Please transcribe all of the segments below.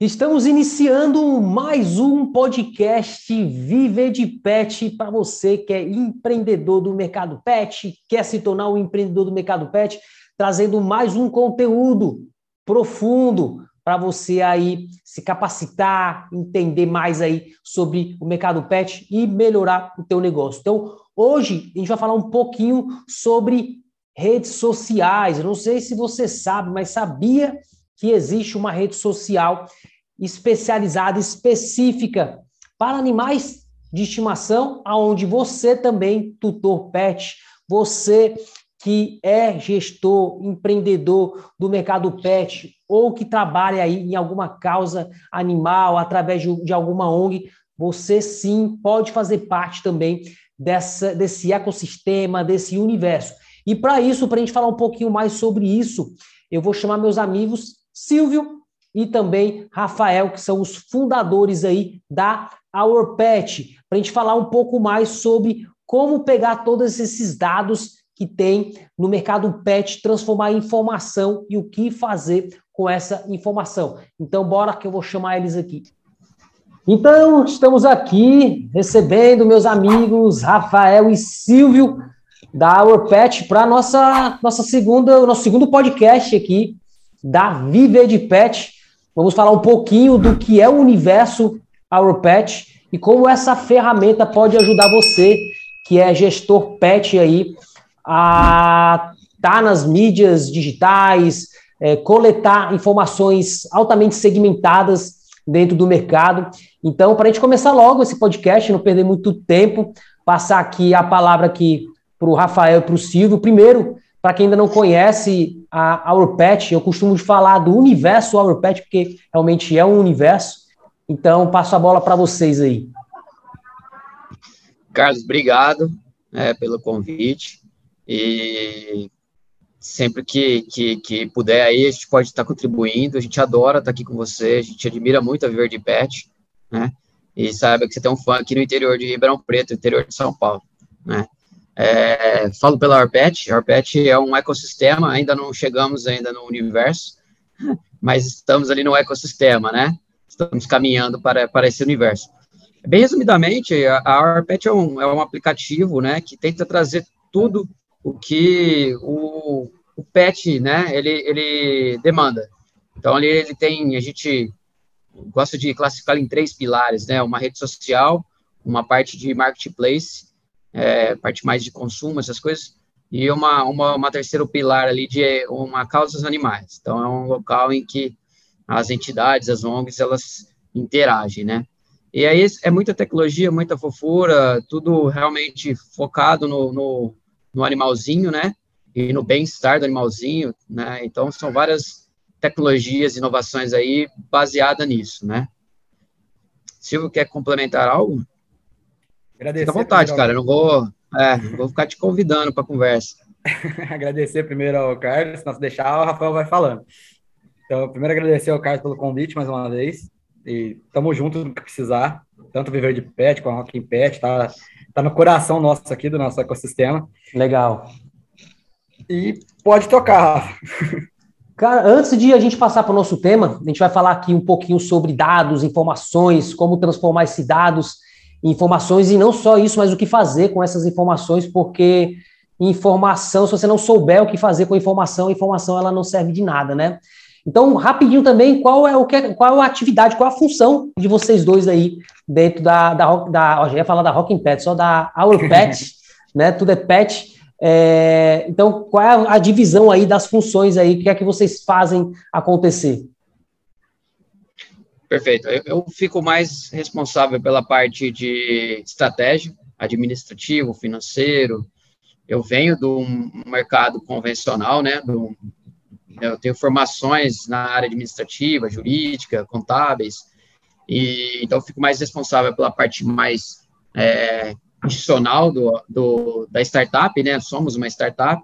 Estamos iniciando mais um podcast Viver de Pet para você que é empreendedor do mercado pet, quer se tornar um empreendedor do mercado pet, trazendo mais um conteúdo profundo para você aí se capacitar, entender mais aí sobre o mercado pet e melhorar o teu negócio. Então, hoje a gente vai falar um pouquinho sobre redes sociais. Eu não sei se você sabe, mas sabia que existe uma rede social especializada, específica para animais de estimação, aonde você também, tutor pet, você que é gestor, empreendedor do mercado pet ou que trabalha aí em alguma causa animal através de, de alguma ONG, você sim pode fazer parte também dessa, desse ecossistema, desse universo. E para isso, para a gente falar um pouquinho mais sobre isso, eu vou chamar meus amigos Silvio e também Rafael, que são os fundadores aí da Our Pet, para a gente falar um pouco mais sobre como pegar todos esses dados que tem no mercado pet, transformar em informação e o que fazer com essa informação. Então, bora que eu vou chamar eles aqui. Então, estamos aqui recebendo meus amigos Rafael e Silvio da Our Pet para nossa nossa segunda, nosso segundo podcast aqui da Viver de Pet. Vamos falar um pouquinho do que é o universo Our Pet e como essa ferramenta pode ajudar você, que é gestor pet aí, a estar tá nas mídias digitais, é, coletar informações altamente segmentadas dentro do mercado. Então, para a gente começar logo esse podcast, não perder muito tempo, passar aqui a palavra aqui para o Rafael e para o Silvio. Primeiro, para quem ainda não conhece a Our Pet, eu costumo falar do universo Our Pet, porque realmente é um universo. Então, passo a bola para vocês aí. Carlos, obrigado é, pelo convite. E sempre que, que, que, puder aí, a gente pode estar contribuindo. A gente adora estar aqui com você, a gente admira muito a Viver de Pet, né? E saiba que você tem um fã aqui no interior de Ribeirão Preto, interior de São Paulo, né? É, falo pela Arpet, Arpet é um ecossistema, ainda não chegamos ainda no universo, mas estamos ali no ecossistema, né? Estamos caminhando para, para esse universo. Bem resumidamente, a, Arpet é um, é um aplicativo, né, que tenta trazer tudo o que o, o pet, né, ele, ele demanda. Então, ali ele tem, a gente gosta de classificar em três pilares, né, uma rede social, uma parte de marketplace é, parte mais de consumo, essas coisas, e uma, uma, uma terceiro pilar ali de uma causas animais. Então, é um local em que as entidades, as ONGs, elas interagem, né? E aí é muita tecnologia, muita fofura, tudo realmente focado no, no, no animalzinho, né? E no bem-estar do animalzinho, né? Então, são várias tecnologias, inovações aí baseada nisso, né? Silvio, quer complementar algo? Agradecer. Fica à vontade, cara. Eu não vou, é, vou ficar te convidando para conversa. agradecer primeiro ao Carlos, se se deixar, o Rafael vai falando. Então, primeiro agradecer ao Carlos pelo convite mais uma vez. E estamos juntos no que precisar, tanto Viver de Pet com a Rocking Pet, tá, tá no coração nosso aqui, do nosso ecossistema. Legal. E pode tocar, Cara, antes de a gente passar para o nosso tema, a gente vai falar aqui um pouquinho sobre dados, informações, como transformar esses dados informações e não só isso, mas o que fazer com essas informações, porque informação, se você não souber o que fazer com a informação, a informação ela não serve de nada, né? Então, rapidinho também, qual é o que qual é a atividade, qual é a função de vocês dois aí dentro da da, da ó, já ia falar da Rocking Pet, só da Our Pet, né? Tudo é pet. É, então, qual é a divisão aí das funções aí, o que é que vocês fazem acontecer? Perfeito. Eu, eu, fico mais responsável pela parte de estratégia, administrativo, financeiro. Eu venho do mercado convencional, né? Do, eu tenho formações na área administrativa, jurídica, contábeis, e então fico mais responsável pela parte mais é, institucional do, do, da startup, né? Somos uma startup.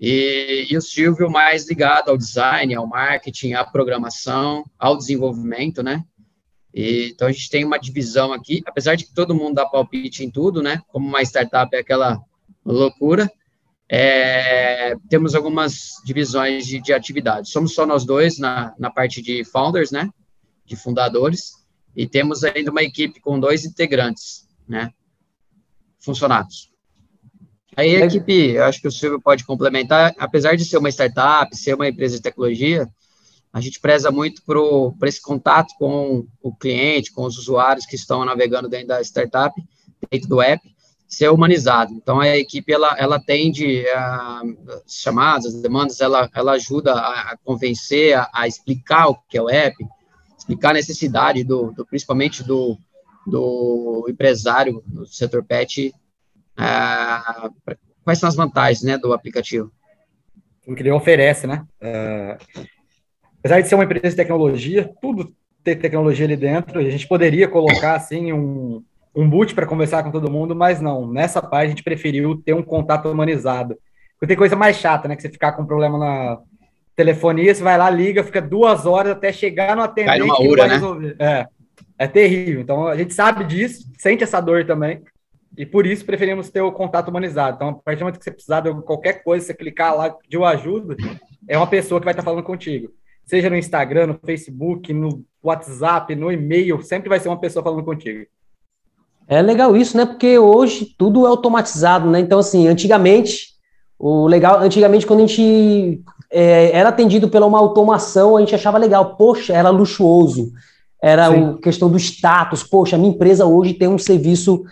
E, e, o Silvio mais ligado ao design, ao marketing, à programação, ao desenvolvimento, né? E, então a gente tem uma divisão aqui, apesar de que todo mundo dá palpite em tudo, né? Como uma startup é aquela loucura, é, temos algumas divisões de, de atividades. Somos só nós dois na, na parte de founders, né? de fundadores, e temos ainda uma equipe com dois integrantes, né, funcionários. Aí a equipe, eu acho que o Silvio pode complementar, apesar de ser uma startup, ser uma empresa de tecnologia, a gente preza muito por esse contato com o cliente, com os usuários que estão navegando dentro da startup, dentro do app, ser humanizado. Então, a equipe, ela, ela atende a chamadas, as demandas, ela, ela ajuda a, convencer, a, a, explicar o que é o app, explicar a necessidade, do, do principalmente do, do empresário do setor pet, uh, quais são as vantagens né, do aplicativo. O que ele oferece, né? Uh, apesar de ser uma empresa de tecnologia, tudo ter tecnologia ali dentro, a gente poderia colocar, assim, um um boot para conversar com todo mundo, mas não. Nessa parte a gente preferiu ter um contato humanizado. Porque tem coisa mais chata, né? Que você ficar com um problema na telefonia, você vai lá, liga, fica duas horas até chegar no atendente Cai numa ura, né? resolver. É, é terrível. Então a gente sabe disso, sente essa dor também. E por isso preferimos ter o contato humanizado. Então, a partir do momento que você precisar de qualquer coisa, você clicar lá, de ajuda, é uma pessoa que vai estar falando contigo. Seja no Instagram, no Facebook, no WhatsApp, no e-mail, sempre vai ser uma pessoa falando contigo. É legal isso, né? Porque hoje tudo é automatizado, né? Então, assim, antigamente, o legal, antigamente, quando a gente é, era atendido pela uma automação, a gente achava legal, poxa, era luxuoso, era a questão do status, poxa, a minha empresa hoje tem um serviço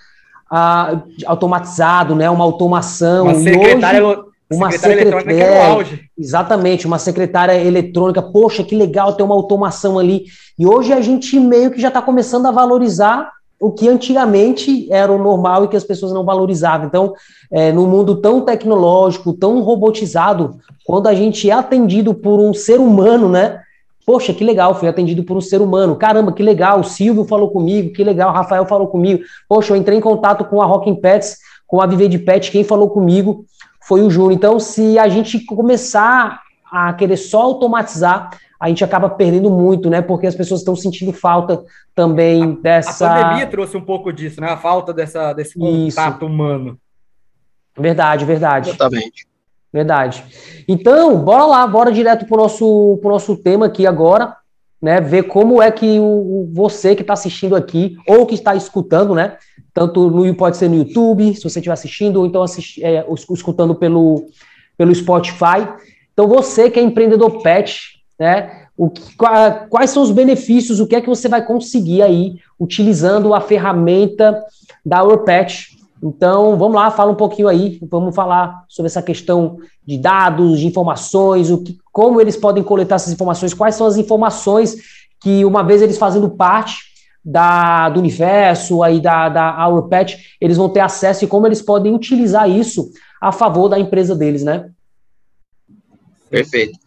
ah, automatizado, né? Uma automação. Uma secretária, hoje, uma secretária, é, Exatamente, uma secretária eletrônica, poxa, que legal ter uma automação ali. E hoje a gente meio que já está começando a valorizar o que antigamente era o normal e que as pessoas não valorizavam. Então, é, no mundo tão tecnológico, tão robotizado, quando a gente é atendido por um ser humano, né? Poxa, que legal, fui atendido por um ser humano. Caramba, que legal, o Silvio falou comigo, que legal, o Rafael falou comigo. Poxa, eu entrei em contato com a Rocking Pets, com a Viver de Pet, quem falou comigo foi o Júnior. Então, se a gente começar a querer só automatizar, a gente acaba perdendo muito, né? Porque as pessoas estão sentindo falta também a, dessa. A pandemia trouxe um pouco disso, né? A falta dessa, desse contato Isso. humano. Verdade, verdade. Exatamente. Verdade. Então, bora lá, bora direto para o nosso, pro nosso tema aqui agora, né? Ver como é que o, você que está assistindo aqui, ou que está escutando, né? Tanto no, pode ser no YouTube, se você estiver assistindo, ou então assist, é, escutando pelo, pelo Spotify. Então, você que é empreendedor pet, né? O quais são os benefícios, o que é que você vai conseguir aí utilizando a ferramenta da Urpatch. Então, vamos lá, fala um pouquinho aí, vamos falar sobre essa questão de dados, de informações, o que, como eles podem coletar essas informações, quais são as informações que, uma vez eles fazendo parte da, do universo, aí da, da Urpatch, eles vão ter acesso e como eles podem utilizar isso a favor da empresa deles, né? Perfeito.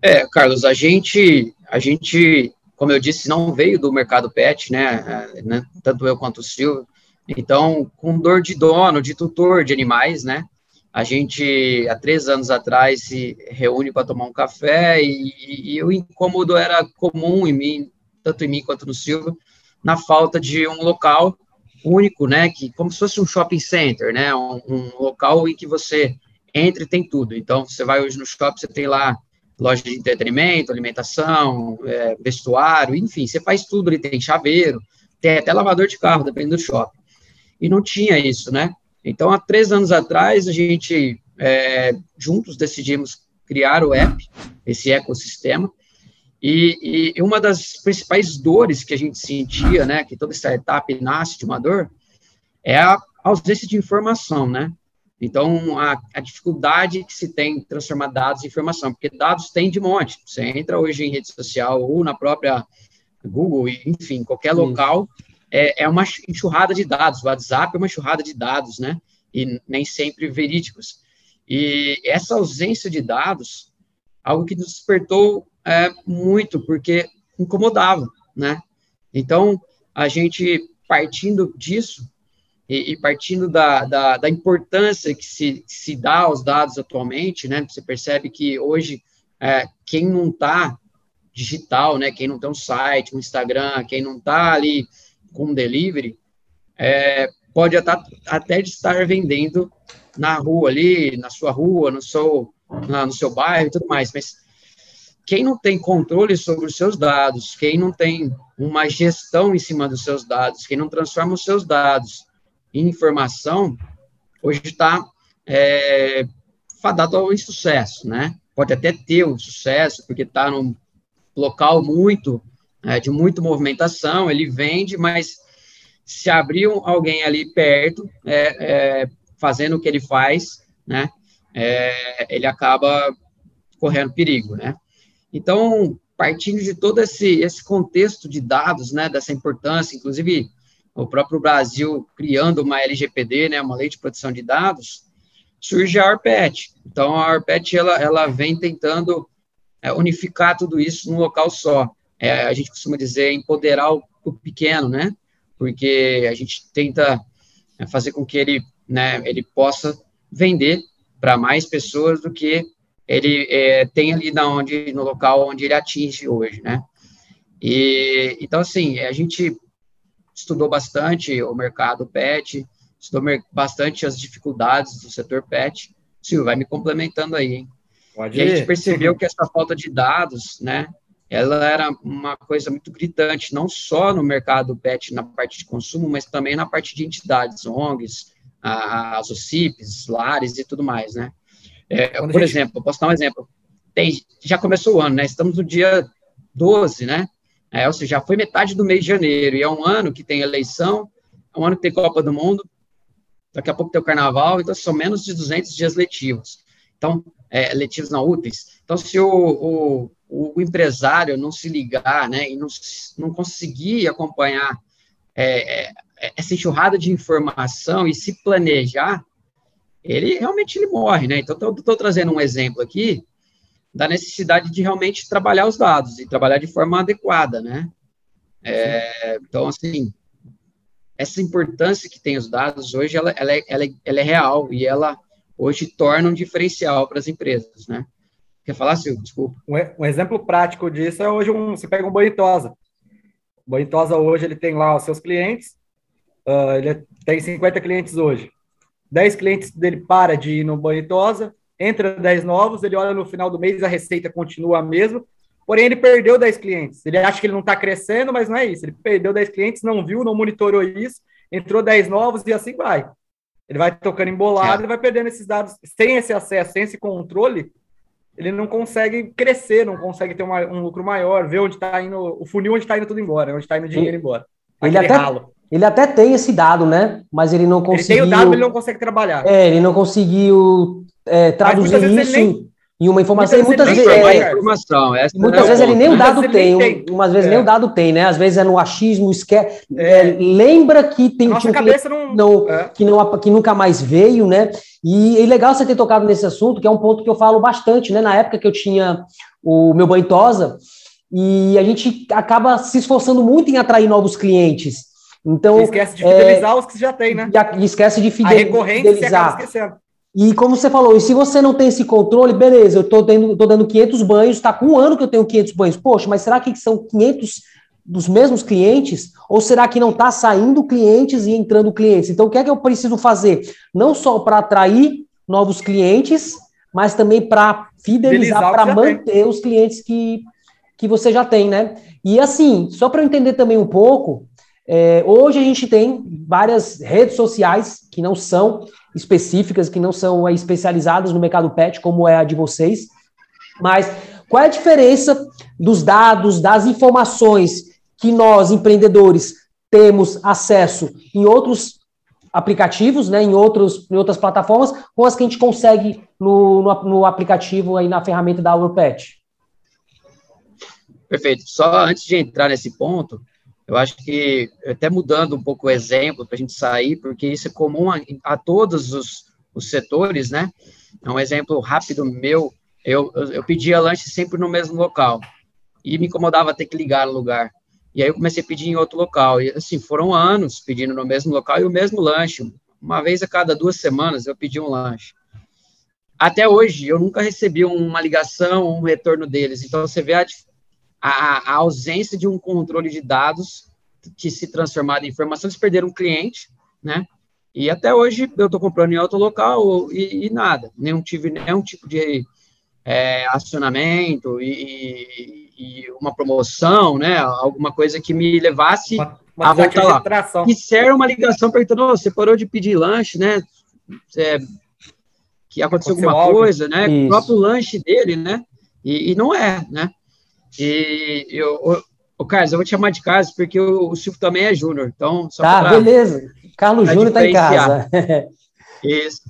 É, Carlos, a gente, a gente, como eu disse, não veio do mercado pet, né, é, né tanto eu quanto o Silvio, então, com dor de dono, de tutor de animais, né, a gente, há três anos atrás, se reúne para tomar um café e, e, o incômodo era comum em mim, tanto em mim quanto no Silvio, na falta de um local único, né, que como se fosse um shopping center, né, um, um local em que você entra e tem tudo. Então, você vai hoje no shopping, você tem lá loja de entretenimento, alimentação, é, vestuário, enfim, você faz tudo ali, tem chaveiro, tem até lavador de carro, dependendo do shopping. E não tinha isso, né? Então, há três anos atrás, a gente, é, juntos, decidimos criar o app, esse ecossistema, e, e, uma das principais dores que a gente sentia, né, que toda startup nasce de uma dor, é a ausência de informação, né? Então, a, a, dificuldade que se tem em transformar dados em informação, porque dados tem de monte. Você entra hoje em rede social ou na própria Google, enfim, qualquer local, é, é, uma enxurrada de dados. O WhatsApp é uma enxurrada de dados, né? E nem sempre verídicos. E essa ausência de dados, algo que nos despertou é, muito, porque incomodava, né? Então, a gente, partindo disso, e, e partindo da, da, da, importância que se, se dá aos dados atualmente, né, você percebe que hoje é, quem não está digital, né, quem não tem um site, um Instagram, quem não está ali com delivery, é, pode até, até estar vendendo na rua ali, na sua rua, no seu, na, no seu bairro e tudo mais, mas quem não tem controle sobre os seus dados, quem não tem uma gestão em cima dos seus dados, quem não transforma os seus dados em informação, hoje está é, fadado ao insucesso, né? Pode até ter o um sucesso, porque está num local muito, é, de muita movimentação, ele vende, mas se abrir alguém ali perto, é, é, fazendo o que ele faz, né? É, ele acaba correndo perigo, né? Então, partindo de todo esse, esse contexto de dados, né, dessa importância, inclusive o próprio Brasil criando uma LGPD, né, uma lei de proteção de dados, surge a ARPET. Então, a ARPET, ela, ela vem tentando é, unificar tudo isso num local só. É, a gente costuma dizer empoderar o, o, pequeno, né, porque a gente tenta é, fazer com que ele, né, ele possa vender para mais pessoas do que ele é, tem ali na onde, no local onde ele atinge hoje, né? E, então, assim, a gente estudou bastante o mercado pet, estudou bastante as dificuldades do setor pet. Silvio, vai me complementando aí, hein? Pode e a gente percebeu que essa falta de dados, né, ela era uma coisa muito gritante, não só no mercado pet, na parte de consumo, mas também na parte de entidades, ONGs, as OCIPs, lares e tudo mais, né? É, por gente... exemplo, posso dar um exemplo. Tem, já começou o ano, né? Estamos no dia 12, né? É, ou seja, já foi metade do mês de janeiro, e é um ano que tem eleição, é um ano que tem Copa do Mundo, daqui a pouco tem o Carnaval, então são menos de 200 dias letivos. Então, é, letivos não úteis. Então, se o, o, o, empresário não se ligar, né, e não, não conseguir acompanhar é, é, essa enxurrada de informação e se planejar, ele realmente ele morre, né? Então, estou trazendo um exemplo aqui da necessidade de realmente trabalhar os dados e trabalhar de forma adequada, né? É, então, assim, essa importância que tem os dados hoje, ela, ela, é, ela, é, ela é real e ela hoje torna um diferencial para as empresas, né? Quer falar, Silvio? Desculpa. Um, um, exemplo prático disso é hoje um, você pega um Boitosa. O Boitosa hoje ele tem lá os seus clientes, uh, ele tem 50 clientes hoje. 10 clientes dele para de ir no Bonitosa, entra 10 novos, ele olha no final do mês, a receita continua a mesma, porém ele perdeu 10 clientes. Ele acha que ele não está crescendo, mas não é isso. Ele perdeu 10 clientes, não viu, não monitorou isso, entrou 10 novos e assim vai. Ele vai tocando embolado é. e vai perdendo esses dados. Sem esse acesso, sem esse controle, ele não consegue crescer, não consegue ter uma, um lucro maior, ver onde está indo, o funil onde está indo tudo embora, onde está indo o dinheiro embora. Ele até, ralo. Ele até tem esse dado, né? Mas ele não conseguiu. Ele tem o dado, ele não consegue trabalhar. É, ele não conseguiu é, traduzir isso nem, em uma informação. Muitas, muitas vezes, é, informação. Essa muitas vezes ele nem o dado tem. tem. Umas vezes é. nem o dado tem, né? Às vezes é no achismo, esquece. É. é. lembra que tem Nossa um cabeça não, não é. que não que nunca mais veio, né? E é legal você ter tocado nesse assunto, que é um ponto que eu falo bastante, né? Na época que eu tinha o meu banho tosa, e a gente acaba se esforçando muito em atrair novos clientes. Então, e esquece de fidelizar é, os que já tem, né? E esquece de fidelizar. A recorrência esquecendo. E como você falou, e se você não tem esse controle, beleza, eu estou dando, tô dando 500 banhos, está com um ano que eu tenho 500 banhos. Poxa, mas será que são 500 dos mesmos clientes? Ou será que não está saindo clientes e entrando clientes? Então, o que é que eu preciso fazer? Não só para atrair novos clientes, mas também para fidelizar, para manter tem. os clientes que, que você já tem, né? E assim, só para eu entender também um pouco, é, hoje a gente tem várias redes sociais que não são específicas, que não são é, especializadas no mercado pet, como é a de vocês. Mas qual é a diferença dos dados, das informações que nós, empreendedores, temos acesso em outros aplicativos, né, em, outros, em outras plataformas, com as que a gente consegue no, no, no aplicativo aí na ferramenta da AuroPet? Perfeito. Só antes de entrar nesse ponto, eu acho que, até mudando um pouco o exemplo para a gente sair, porque isso é comum a, a todos os, os, setores, né? É um exemplo rápido meu. Eu, eu, pedia lanche sempre no mesmo local e me incomodava ter que ligar no lugar. E aí eu comecei a pedir em outro local. E assim, foram anos pedindo no mesmo local e o mesmo lanche. Uma vez a cada duas semanas eu pedi um lanche. Até hoje eu nunca recebi uma ligação, um retorno deles. Então você vê a, a, a ausência de um controle de dados que se transformaram em informação, eles perderam um cliente, né? E até hoje eu estou comprando em outro local e, e, nada, nenhum tive nenhum tipo de, é, acionamento e, e, uma promoção, né? Alguma coisa que me levasse uma, uma a voltar lá. Tração. E ser uma ligação perguntando, oh, você parou de pedir lanche, né? É, que aconteceu, aconteceu alguma algo. coisa, né? Isso. O próprio lanche dele, né? E, e, não é, né? E eu, o Carlos, eu vou te chamar de Carlos porque o, o Silvio também é Júnior, então só Tá, beleza. Carlos Júnior está em casa. Isso.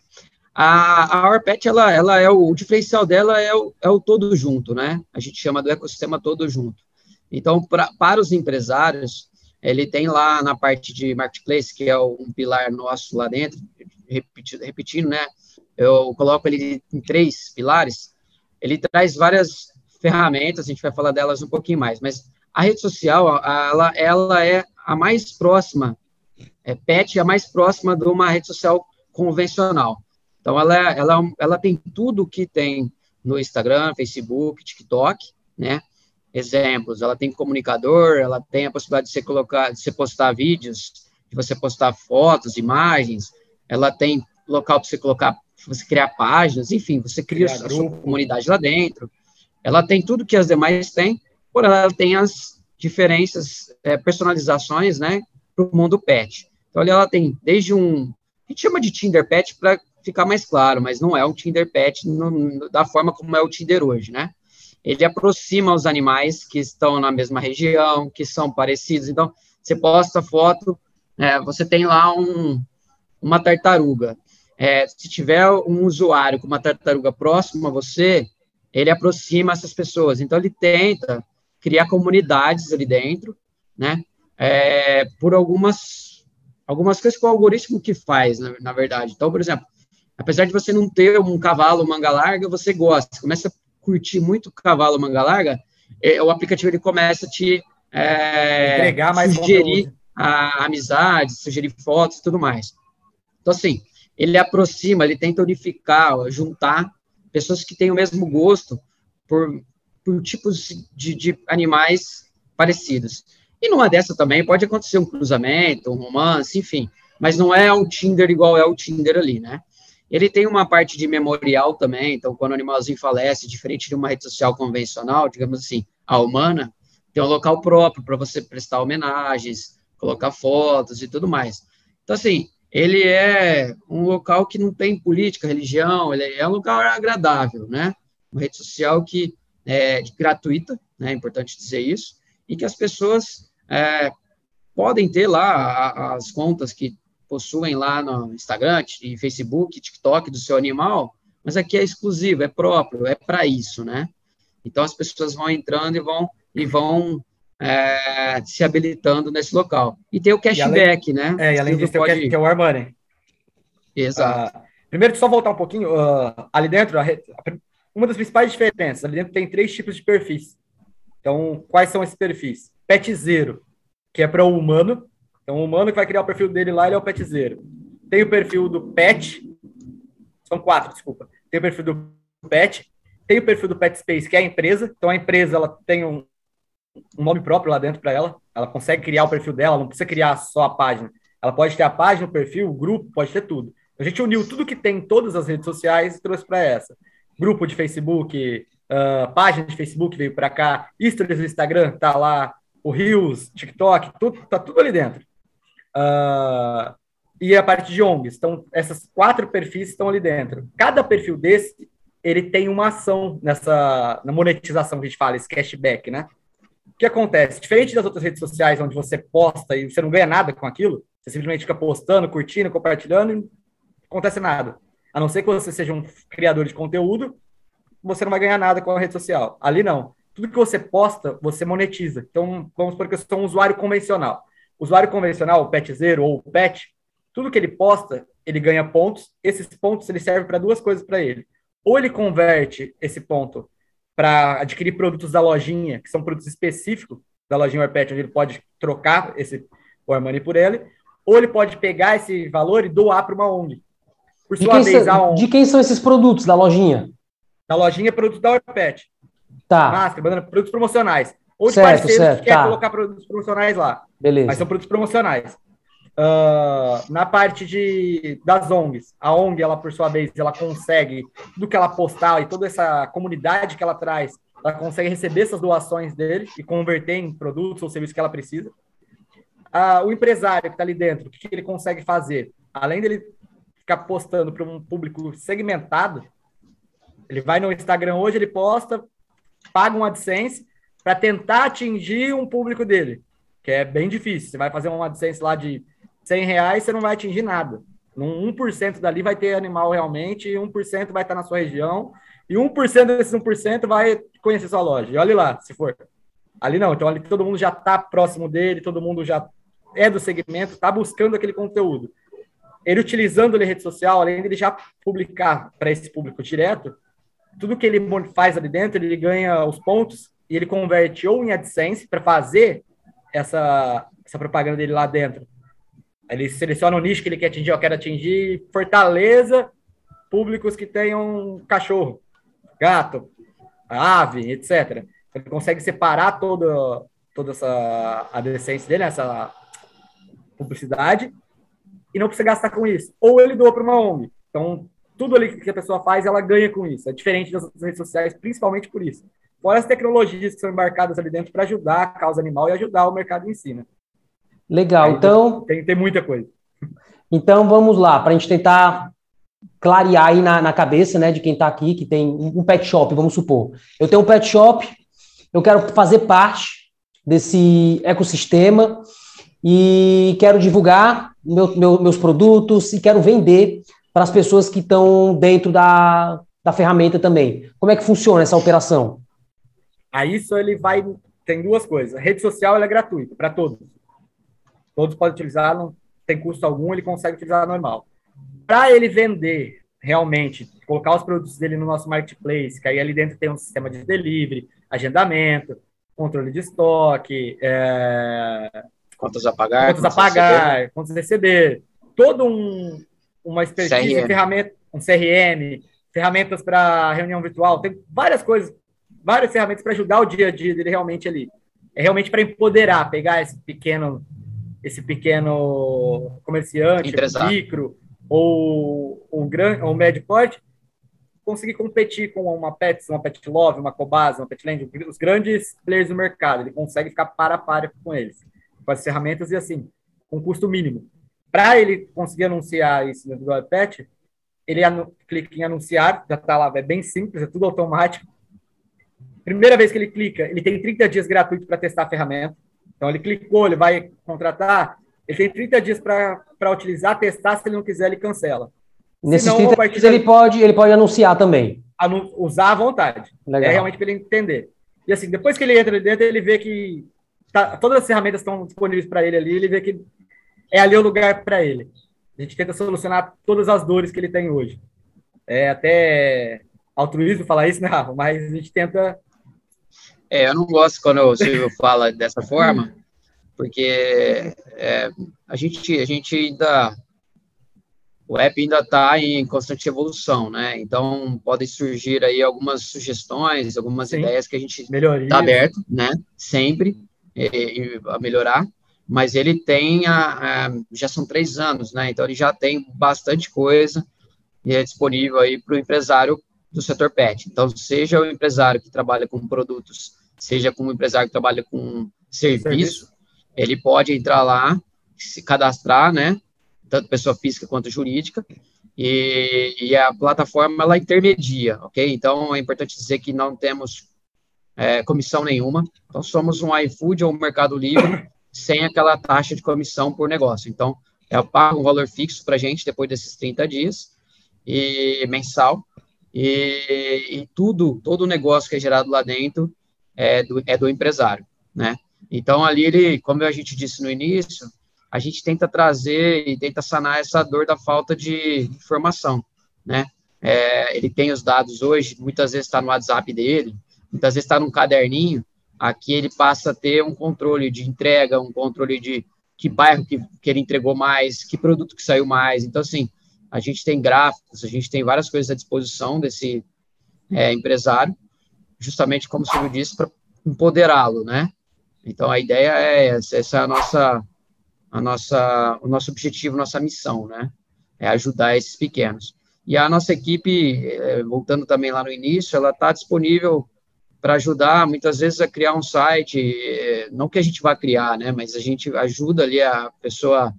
A, a Orpet, ela, ela é o, o diferencial dela é o, é o todo junto, né? A gente chama do ecossistema todo junto. Então, pra, para os empresários, ele tem lá na parte de marketplace, que é um pilar nosso lá dentro, repetindo, repetindo né? Eu coloco ele em três pilares. Ele traz várias ferramentas, a gente vai falar delas um pouquinho mais, mas a rede social, ela, ela é a mais próxima, é, PET é a mais próxima de uma rede social convencional. Então, ela, ela, ela tem tudo que tem no Instagram, Facebook, TikTok, né? Exemplos, ela tem comunicador, ela tem a possibilidade de você colocar, de você postar vídeos, de você postar fotos, imagens, ela tem local para você colocar, você criar páginas, enfim, você cria a sua comunidade lá dentro. Ela tem tudo que as demais têm, porém ela tem as diferenças, é, personalizações, né, para o mundo pet. Então, ela tem desde um, a gente chama de Tinder Pet para ficar mais claro, mas não é um Tinder Pet no, da forma como é o Tinder hoje, né? Ele aproxima os animais que estão na mesma região, que são parecidos. Então, você posta foto, é, você tem lá um, uma tartaruga. É, se tiver um usuário com uma tartaruga próximo a você, ele aproxima essas pessoas. Então, ele tenta criar comunidades ali dentro, né? É, por algumas, algumas coisas que o algoritmo que faz, na, na, verdade. Então, por exemplo, apesar de você não ter um cavalo manga larga, você gosta, começa a curtir muito cavalo manga larga, é, o aplicativo ele começa a te é, sugerir a, amizade, sugerir fotos e tudo mais. Então, assim, ele aproxima, ele tenta unificar, juntar pessoas que têm o mesmo gosto por, por tipos de, de animais parecidos. E numa dessa também pode acontecer um cruzamento, um romance, enfim, mas não é um Tinder igual é o Tinder ali, né? Ele tem uma parte de memorial também, então quando o animalzinho falece, diferente de uma rede social convencional, digamos assim, a humana, tem um local próprio para você prestar homenagens, colocar fotos e tudo mais. Então, assim, ele é um local que não tem política, religião, ele é um lugar agradável, né? Uma rede social que é gratuita, né? É importante dizer isso, e que as pessoas é, podem ter lá as contas que possuem lá no Instagram, e Facebook, TikTok do seu animal, mas aqui é exclusivo, é próprio, é para isso, né? Então as pessoas vão entrando e vão e vão é, se habilitando nesse local. E tem o cashback, além, né? É, e além disso, pode... tem o, que é o Air Exato. Uh, primeiro, só voltar um pouquinho, uh, ali dentro, a, uma das principais diferenças, ali dentro tem três tipos de perfis. Então, quais são esses perfis? Pet Zero, que é para o humano. Então, o humano que vai criar o perfil dele lá, ele é o Pet Zero. Tem o perfil do Pet, são quatro, desculpa. Tem o perfil do Pet, tem o perfil do Pet Space, que é a empresa. Então, a empresa ela tem um, um nome próprio lá dentro para ela. Ela consegue criar o perfil dela, não precisa criar só a página. Ela pode ter a página, o perfil, o grupo, pode ter tudo. A gente uniu tudo que tem em todas as redes sociais e trouxe para essa. Grupo de Facebook, uh, página de Facebook veio para cá, stories do Instagram tá lá, o Reels, TikTok, tudo, tá tudo ali dentro. Uh, e a parte de ONGs. Então, essas quatro perfis estão ali dentro. Cada perfil desse, ele tem uma ação nessa na monetização que a gente fala, esse cashback, né? O que acontece? Diferente das outras redes sociais, onde você posta e você não ganha nada com aquilo, você simplesmente fica postando, curtindo, compartilhando e não acontece nada. A não ser que você seja um criador de conteúdo, você não vai ganhar nada com a rede social. Ali não. Tudo que você posta, você monetiza. Então, vamos supor que eu sou um usuário convencional. Usuário convencional, o Pet Zero ou o Pet, tudo que ele posta, ele ganha pontos. Esses pontos ele serve para duas coisas para ele. Ou ele converte esse ponto para adquirir produtos da lojinha, que são produtos específicos da lojinha Warpet, onde ele pode trocar esse War Money por ele, ou ele pode pegar esse valor e doar para uma ONG. Por de, quem vez, ONG, de quem são esses produtos da lojinha? Da lojinha é produto da Warpet. Tá. Máscara, banana, produtos promocionais. Ou de certo, parceiros certo, que quer tá. colocar produtos promocionais lá. Beleza. Mas são produtos promocionais. Uh, na parte de, das ONGs, a ONG, ela, por sua vez, ela consegue, tudo que ela postar e toda essa comunidade que ela traz, ela consegue receber essas doações dele e converter em produtos ou serviços que ela precisa. Uh, o empresário que está ali dentro, o que, que ele consegue fazer? Além dele ficar postando para um público segmentado, ele vai no Instagram hoje, ele posta, paga um AdSense para tentar atingir um público dele, que é bem difícil. Você vai fazer um AdSense lá de 100 reais, você não vai atingir nada. Um 1% dali vai ter animal realmente, e 1% vai estar na sua região, e 1% desses 1% vai conhecer sua loja. E olhe lá, se for. Ali não, então ali todo mundo já está próximo dele, todo mundo já é do segmento, está buscando aquele conteúdo. Ele utilizando a rede social, além de já publicar para esse público direto, tudo que ele faz ali dentro, ele ganha os pontos e ele converte ou em AdSense para fazer essa, essa propaganda dele lá dentro, ele seleciona o nicho que ele quer atingir. Eu quero atingir Fortaleza, públicos que tenham cachorro, gato, ave, etc. Ele consegue separar toda, toda essa adolescência dele, essa publicidade, e não precisa gastar com isso. Ou ele doa para uma ONG. Então, tudo ali que a pessoa faz, ela ganha com isso. É diferente das redes sociais, principalmente por isso. Fora as tecnologias que são embarcadas ali dentro para ajudar a causa animal e ajudar o mercado em si, né? Legal, Aí então. Tem, tem muita coisa. Então vamos lá, para a gente tentar clarear aí na, na cabeça né, de quem está aqui, que tem um pet shop, vamos supor. Eu tenho um pet shop, eu quero fazer parte desse ecossistema e quero divulgar meu, meu, meus produtos e quero vender para as pessoas que estão dentro da, da ferramenta também. Como é que funciona essa operação? A isso ele vai. Tem duas coisas. A rede social é gratuita para todos. Todos podem utilizar, não tem custo algum, ele consegue utilizar normal. Para ele vender realmente, colocar os produtos dele no nosso marketplace, que aí ali dentro tem um sistema de delivery, agendamento, controle de estoque, é... contas a pagar, contas a pagar, receber. contas a receber, todo um uma expertise, CRM. ferramenta, um CRM, ferramentas para reunião virtual, tem várias coisas, várias ferramentas para ajudar o dia a dia dele realmente ali. É realmente para empoderar, pegar esse pequeno esse pequeno comerciante, micro ou um grande ou médio porte, conseguir competir com uma Pets, uma Pet Love, uma Cobase, uma Petland, os grandes players do mercado. Ele consegue ficar para a par com eles, com as ferramentas e assim, com custo mínimo. Para ele conseguir anunciar isso dentro do iPad, ele clica em anunciar, já está lá, é bem simples, é tudo automático. Primeira vez que ele clica, ele tem 30 dias gratuito para testar a ferramenta. Então, ele clicou, ele vai contratar, ele tem 30 dias para utilizar, testar, se ele não quiser, ele cancela. Nesses Senão, 30 dias ele pode, ele pode anunciar também. Anu usar à vontade. Legal. É realmente para ele entender. E assim, depois que ele entra dentro, ele vê que tá, todas as ferramentas estão disponíveis para ele ali, ele vê que é ali o lugar para ele. A gente tenta solucionar todas as dores que ele tem hoje. É até altruísmo falar isso, né, Rafa? Mas a gente tenta é, eu não gosto quando o Silvio fala dessa forma, porque é, a, gente, a gente ainda. O app ainda está em constante evolução, né? Então, podem surgir aí algumas sugestões, algumas Sim. ideias que a gente está aberto, né? Sempre e, e, a melhorar. Mas ele tem, a, a, já são três anos, né? Então, ele já tem bastante coisa e é disponível aí para o empresário do setor pet. Então, seja o empresário que trabalha com produtos seja como empresário que trabalha com serviço, serviço, ele pode entrar lá, se cadastrar, né? Tanto pessoa física quanto jurídica, e, e a plataforma ela intermedia, ok? Então é importante dizer que não temos é, comissão nenhuma. Então somos um iFood ou um Mercado Livre sem aquela taxa de comissão por negócio. Então é pago um valor fixo para a gente depois desses 30 dias e mensal e, e tudo, todo o negócio que é gerado lá dentro é do, é do empresário, né? Então, ali, ele, como a gente disse no início, a gente tenta trazer e tenta sanar essa dor da falta de informação, né? É, ele tem os dados hoje, muitas vezes está no WhatsApp dele, muitas vezes está num caderninho, aqui ele passa a ter um controle de entrega, um controle de que bairro que, que ele entregou mais, que produto que saiu mais. Então, assim, a gente tem gráficos, a gente tem várias coisas à disposição desse é, empresário, justamente como o Silvio disse, para empoderá-lo, né? Então a ideia é essa, essa é a nossa a nossa, o nosso objetivo, nossa missão, né? É ajudar esses pequenos. E a nossa equipe, é, voltando também lá no início, ela está disponível para ajudar, muitas vezes, a criar um site, é, não que a gente vá criar, né? Mas a gente ajuda ali a pessoa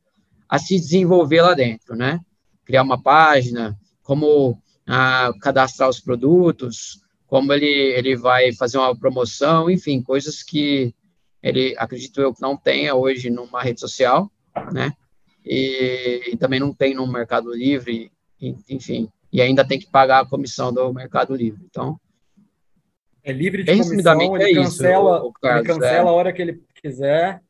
a se desenvolver lá dentro, né? Criar uma página, como a, ah, cadastrar os produtos, como ele, ele vai fazer uma promoção, enfim, coisas que ele, acredito eu, que não tenha hoje numa rede social, né? E, e também não tem no Mercado Livre, enfim, e ainda tem que pagar a comissão do Mercado Livre. Então, é livre de comissão, ele é cancela, isso, o, o Carlos, ele cancela é. a hora que ele quiser.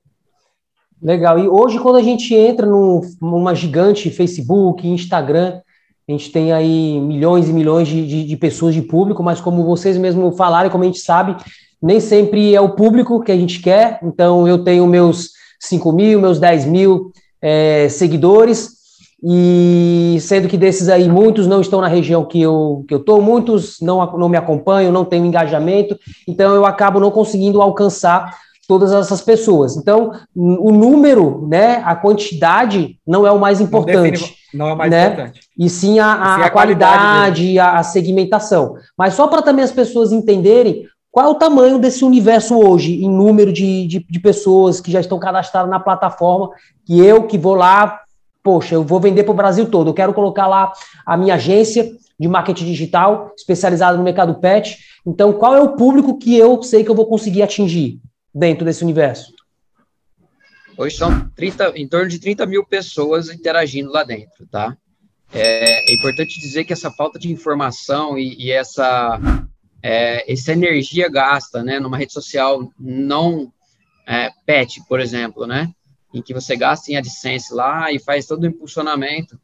Legal. E hoje, quando a gente entra no, numa gigante Facebook, Instagram, a gente tem aí milhões e milhões de, de, de pessoas de público, mas como vocês mesmo falaram, como a gente sabe, nem sempre é o público que a gente quer. Então, eu tenho meus 5 mil, meus 10 mil é, seguidores, e sendo que desses aí, muitos não estão na região que eu que eu estou, muitos não, não me acompanham, não tenho engajamento, então eu acabo não conseguindo alcançar todas essas pessoas. Então, o número, né, a quantidade não é o mais importante. Não, é o mais né? importante. E sim a, a, sim a, a qualidade, a, a segmentação. Mas só para também as pessoas entenderem qual é o tamanho desse universo hoje, em número de, de, de, pessoas que já estão cadastradas na plataforma, que eu que vou lá, poxa, eu vou vender para o Brasil todo, eu quero colocar lá a minha agência de marketing digital, especializada no mercado pet. Então, qual é o público que eu sei que eu vou conseguir atingir dentro desse universo? Hoje são 30, em torno de 30 mil pessoas interagindo lá dentro, tá? É, é importante dizer que essa falta de informação e, e essa é, essa energia gasta, né, numa rede social não é, pet, por exemplo, né, em que você gasta em AdSense lá e faz todo o impulsionamento,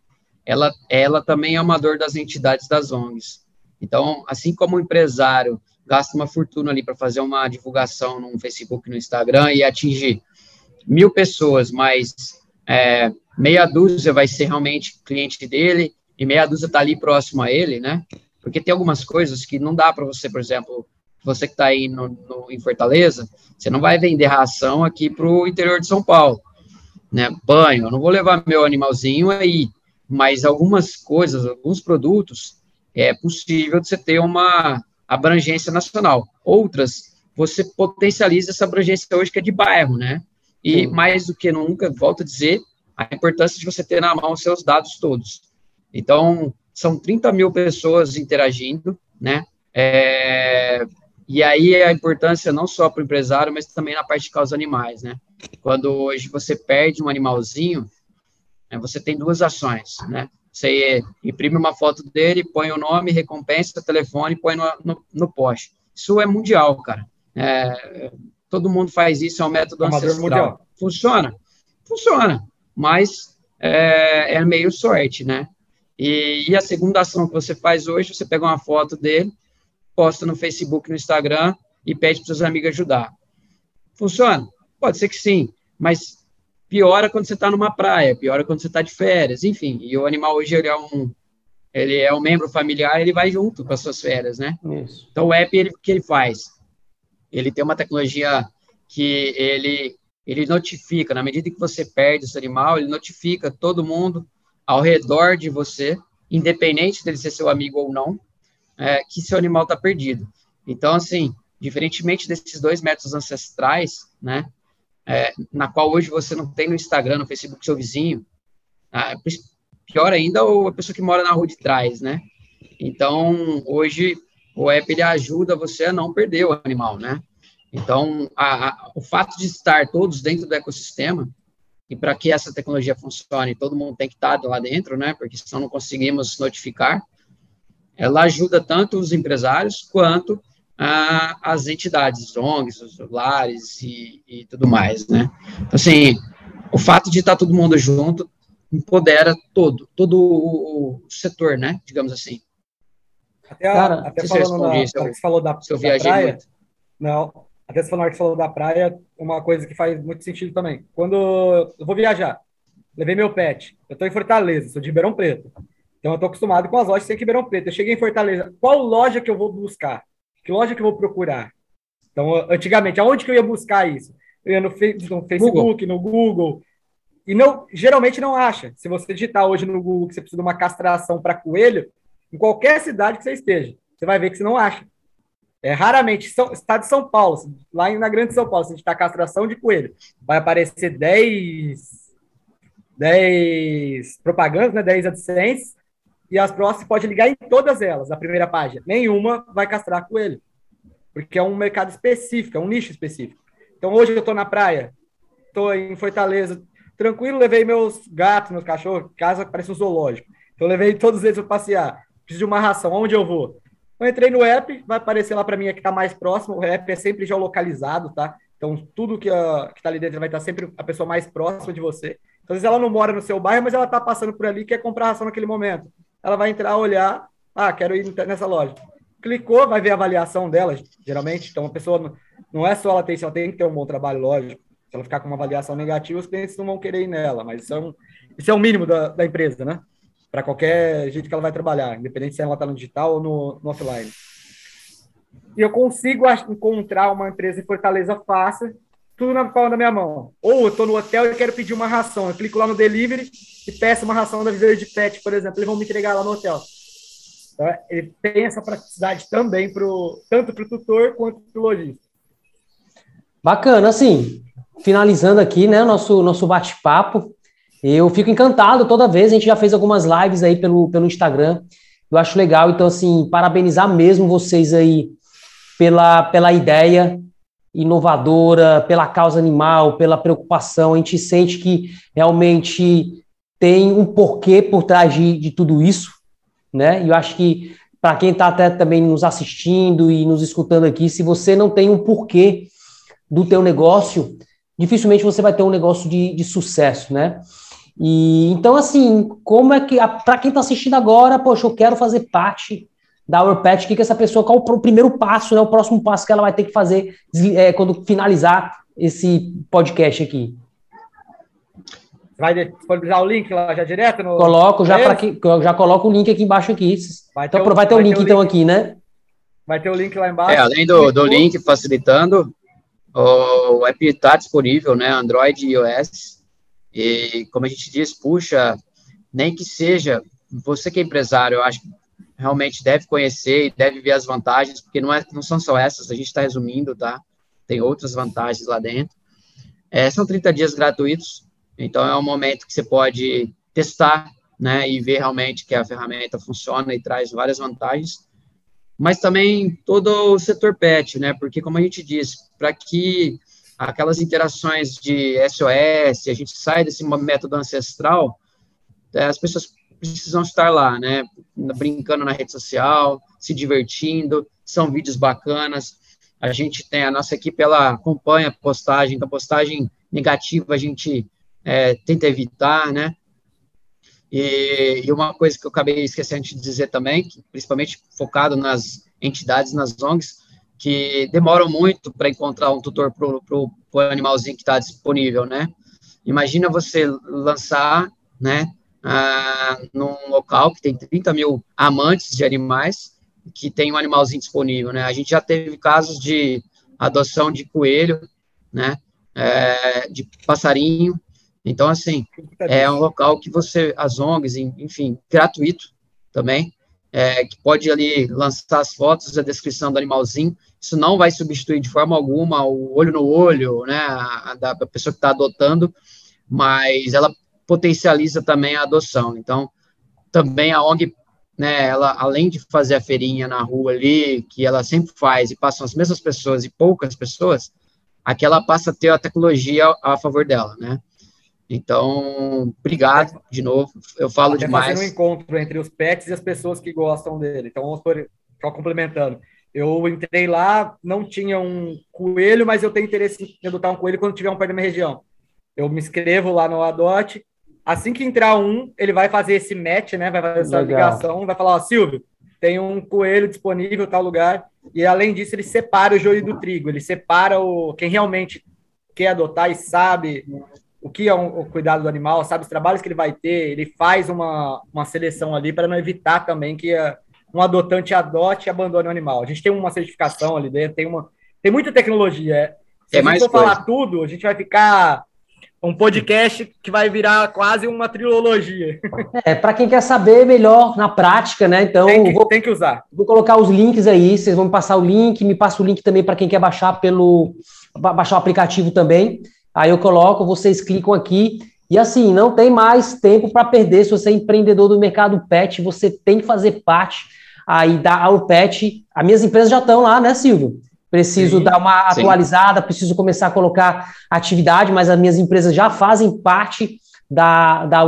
ela, ela também é uma dor das entidades das ONGs. Então, assim como o empresário gasta uma fortuna ali para fazer uma divulgação no Facebook, no Instagram e atingir mil pessoas, mas é, meia dúzia vai ser realmente cliente dele e meia dúzia está ali próximo a ele, né? Porque tem algumas coisas que não dá para você, por exemplo, você que está aí no, no, em Fortaleza, você não vai vender ração aqui para o interior de São Paulo, né? Banho, eu não vou levar meu animalzinho aí, mas algumas coisas, alguns produtos, é possível você ter uma abrangência nacional. Outras, você potencializa essa abrangência hoje que é de bairro, né? E Sim. mais do que nunca, volto a dizer, a importância de você ter na mão os seus dados todos. Então, são 30 mil pessoas interagindo, né? É, e aí a importância não só para o empresário, mas também na parte de causa animais, né? Quando hoje você perde um animalzinho, né, você tem duas ações, né? Você imprime uma foto dele, põe o nome, recompensa, telefone, põe no, no, no poste. Isso é mundial, cara. É, todo mundo faz isso, é um método Amador ancestral. Mundial. Funciona? Funciona, mas é, é meio sorte, né? E, e, a segunda ação que você faz hoje, você pega uma foto dele, posta no Facebook, no Instagram e pede para seus amigos ajudar. Funciona? Pode ser que sim, mas piora quando você está numa praia, piora quando você está de férias, enfim. E o animal hoje ele é um ele é um membro familiar, ele vai junto com as suas férias, né? Isso. Então o app ele que ele faz, ele tem uma tecnologia que ele ele notifica na medida que você perde esse animal, ele notifica todo mundo ao redor de você, independente dele ser seu amigo ou não, é, que seu animal está perdido. Então, assim, diferentemente desses dois métodos ancestrais, né, é, na qual hoje você não tem no Instagram, no Facebook seu vizinho, ah, pior ainda a pessoa que mora na rua de trás, né? Então, hoje o app ele ajuda você a não perder o animal, né? Então, a, a, o fato de estar todos dentro do ecossistema e para que essa tecnologia funcione, todo mundo tem que estar lá dentro, né? Porque senão não conseguimos notificar. Ela ajuda tanto os empresários quanto as entidades, ONGs, os lares e, e, tudo mais, né? Então, assim, o fato de estar todo mundo junto empodera todo, todo o, setor, né? Digamos assim. Até, a, Cara, até falando na, eu, você falou da, se eu da praia, muito. não, até você falou, falou da praia, uma coisa que faz muito sentido também. Quando eu vou viajar, levei meu pet, eu estou em Fortaleza, sou de Ribeirão Preto. Então eu estou acostumado com as lojas sem Ribeirão Preto. Eu cheguei em Fortaleza, qual loja que eu vou buscar? Que loja que eu vou procurar? Então, antigamente, aonde que eu ia buscar isso? Eu ia no, no Facebook, Google. no Google. E não, geralmente não acha. Se você digitar hoje no Google que você precisa de uma castração para coelho, em qualquer cidade que você esteja, você vai ver que você não acha. É, raramente, São, estado de São Paulo, lá na Grande São Paulo, se gente está castração de coelho, vai aparecer 10, 10 propagandas, né, 10 AdSense, e as próximas pode ligar em todas elas, a primeira página. Nenhuma vai castrar coelho, porque é um mercado específico, é um nicho específico. Então, hoje eu estou na praia, estou em Fortaleza, tranquilo, levei meus gatos, meus cachorros, casa parece um zoológico. Então, levei todos eles para passear. Preciso de uma ração, onde eu vou? Eu entrei no app, vai aparecer lá para mim que está mais próximo. O app é sempre geolocalizado, tá? Então, tudo que está ali dentro vai estar sempre a pessoa mais próxima de você. Então, às vezes ela não mora no seu bairro, mas ela está passando por ali e quer comprar ração naquele momento. Ela vai entrar, olhar, ah, quero ir nessa loja. Clicou, vai ver a avaliação dela, geralmente. Então, a pessoa não é só ela ter, ela tem que ter um bom trabalho, lógico. Se ela ficar com uma avaliação negativa, os clientes não vão querer ir nela, mas isso é, um, isso é o mínimo da, da empresa, né? para qualquer jeito que ela vai trabalhar, independente se ela está no digital ou no, no, offline. E eu consigo encontrar uma empresa em Fortaleza fácil, tudo na palma da minha mão. Ou eu estou no hotel e quero pedir uma ração. Eu clico lá no delivery e peço uma ração da Viveiro de Pet, por exemplo. Eles vão me entregar lá no hotel. Então, ele tem essa praticidade também, pro, tanto para o tutor quanto para o lojista. Bacana, assim, finalizando aqui, né, nosso, nosso bate-papo, eu fico encantado toda vez, a gente já fez algumas lives aí pelo, pelo Instagram, eu acho legal, então assim, parabenizar mesmo vocês aí pela, pela ideia inovadora, pela causa animal, pela preocupação, a gente sente que realmente tem um porquê por trás de, de tudo isso, né, e eu acho que para quem está até também nos assistindo e nos escutando aqui, se você não tem um porquê do teu negócio, dificilmente você vai ter um negócio de, de sucesso, né? E então, assim, como é que, para quem está assistindo agora, poxa, eu quero fazer parte da Pet, o que, que essa pessoa, qual o primeiro passo, né, o próximo passo que ela vai ter que fazer é, quando finalizar esse podcast aqui? Vai disponibilizar o link lá já direto? No... Coloco, já, para que, já coloco o link aqui embaixo aqui. Vai então, ter, vai ter o link, ter então, link. aqui, né? Vai ter o link lá embaixo. É, além do, do link facilitando, o app está disponível, né? Android e iOS. E, como a gente diz, puxa, nem que seja, você que é empresário, eu acho que realmente deve conhecer e deve ver as vantagens, porque não, é, não são só essas, a gente está resumindo, tá? Tem outras vantagens lá dentro. É, são 30 dias gratuitos, então é um momento que você pode testar, né, e ver realmente que a ferramenta funciona e traz várias vantagens, mas também todo o setor pet, né, porque como a gente diz, para que aquelas interações de SOS, a gente sai desse método ancestral, é, as pessoas precisam estar lá, né, brincando na rede social, se divertindo, são vídeos bacanas, a gente tem, a nossa equipe, ela acompanha a postagem, então postagem negativa a gente é, tenta evitar, né, e, e, uma coisa que eu acabei esquecendo de dizer também, que, principalmente focado nas entidades, nas ONGs, que demoram muito para encontrar um tutor para o animalzinho que está disponível, né? Imagina você lançar, né, num local que tem 30 mil amantes de animais, que tem um animalzinho disponível, né? A gente já teve casos de adoção de coelho, né, é, de passarinho. Então, assim, é um local que você, as ONGs, enfim, gratuito também, é, que pode ali lançar as fotos, a descrição do animalzinho. Isso não vai substituir de forma alguma o olho no olho, né, a, da pessoa que está adotando, mas ela potencializa também a adoção. Então, também a ONG, né, ela além de fazer a feirinha na rua ali, que ela sempre faz e passam as mesmas pessoas e poucas pessoas, aqui ela passa a ter a tecnologia a, a favor dela, né? Então, obrigado de novo. Eu falo Até demais. fazendo um encontro entre os pets e as pessoas que gostam dele. Então, vamos por, só complementando. Eu entrei lá, não tinha um coelho, mas eu tenho interesse em adotar um coelho quando tiver um pé na minha região. Eu me inscrevo lá no Adote. Assim que entrar um, ele vai fazer esse match, né? Vai fazer essa Legal. ligação, vai falar, ó, Silvio, tem um coelho disponível em tal lugar. E além disso, ele separa o joio do trigo, ele separa o quem realmente quer adotar e sabe o que é um, o cuidado do animal, sabe os trabalhos que ele vai ter, ele faz uma, uma seleção ali para não evitar também que a, um adotante adote e abandone o animal. A gente tem uma certificação ali dentro, tem uma tem muita tecnologia. Se é a gente for falar tudo, a gente vai ficar um podcast que vai virar quase uma trilogia. É, para quem quer saber melhor na prática, né? Então, tem que, vou, tem que usar. Vou colocar os links aí, vocês vão me passar o link, me passa o link também para quem quer baixar pelo baixar o aplicativo também. Aí eu coloco, vocês clicam aqui e assim, não tem mais tempo para perder. Se você é empreendedor do mercado pet, você tem que fazer parte aí da Pet. As minhas empresas já estão lá, né, Silvio? Preciso sim, dar uma atualizada, sim. preciso começar a colocar atividade, mas as minhas empresas já fazem parte da, da.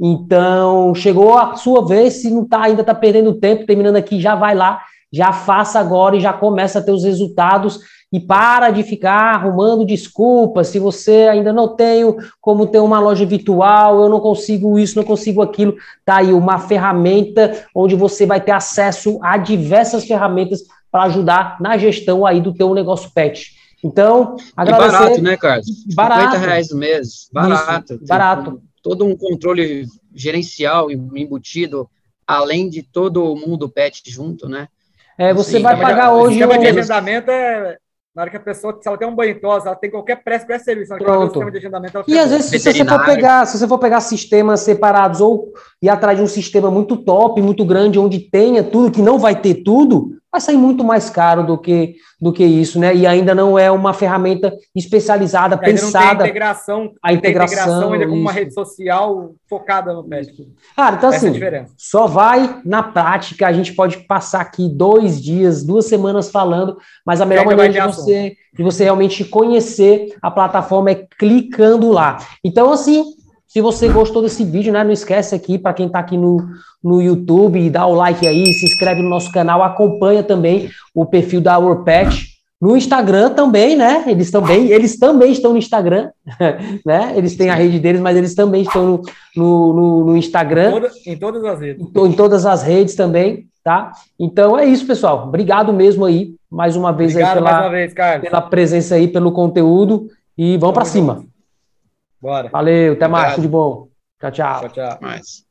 Então, chegou a sua vez, se não tá, ainda está perdendo tempo, terminando aqui, já vai lá, já faça agora e já começa a ter os resultados e para de ficar arrumando desculpas. Se você ainda não tem como ter uma loja virtual, eu não consigo isso, não consigo aquilo, tá aí uma ferramenta onde você vai ter acesso a diversas ferramentas para ajudar na gestão aí do teu negócio pet. Então, agradecer. E barato, né, Carlos? Barato. 50 reais no mês. Barato. Isso, barato. Todo um controle gerencial embutido, além de todo o mundo pet junto, né? É, você assim, vai pagar hoje. O esquema de agendamento é na hora que a pessoa, se ela tem um banho tosa, ela tem qualquer pré serviço Pronto. de agendamento, e às vezes, se você for pegar, se você for pegar sistemas separados ou ir atrás de um sistema muito top, muito grande, onde tenha tudo, que não vai ter tudo, vai sair muito mais caro do que, do que isso, né? E ainda não é uma ferramenta especializada, e pensada. Tem integração, a integração, integração ainda com uma rede social focada no médico. Cara, então Essa assim, é só vai na prática. A gente pode passar aqui dois dias, duas semanas falando, mas a melhor maneira de você, de você realmente conhecer a plataforma é clicando lá. Então, assim, se você gostou desse vídeo, né, não esquece aqui, para quem está aqui no, no YouTube, dá o like aí, se inscreve no nosso canal, acompanha também o perfil da Pet No Instagram também, né? Eles também, eles também estão no Instagram, né? Eles têm a rede deles, mas eles também estão no, no, no, no Instagram. Toda, em todas as redes. Em, em, todas as redes também, tá? Então é isso, pessoal. Obrigado mesmo aí, mais uma vez Obrigado aí pela, uma vez, pela presença aí, pelo conteúdo. E vamos para cima. Bora. Valeu, até mais, tudo de bom. Tchau, tchau. Tchau, tchau. Mais.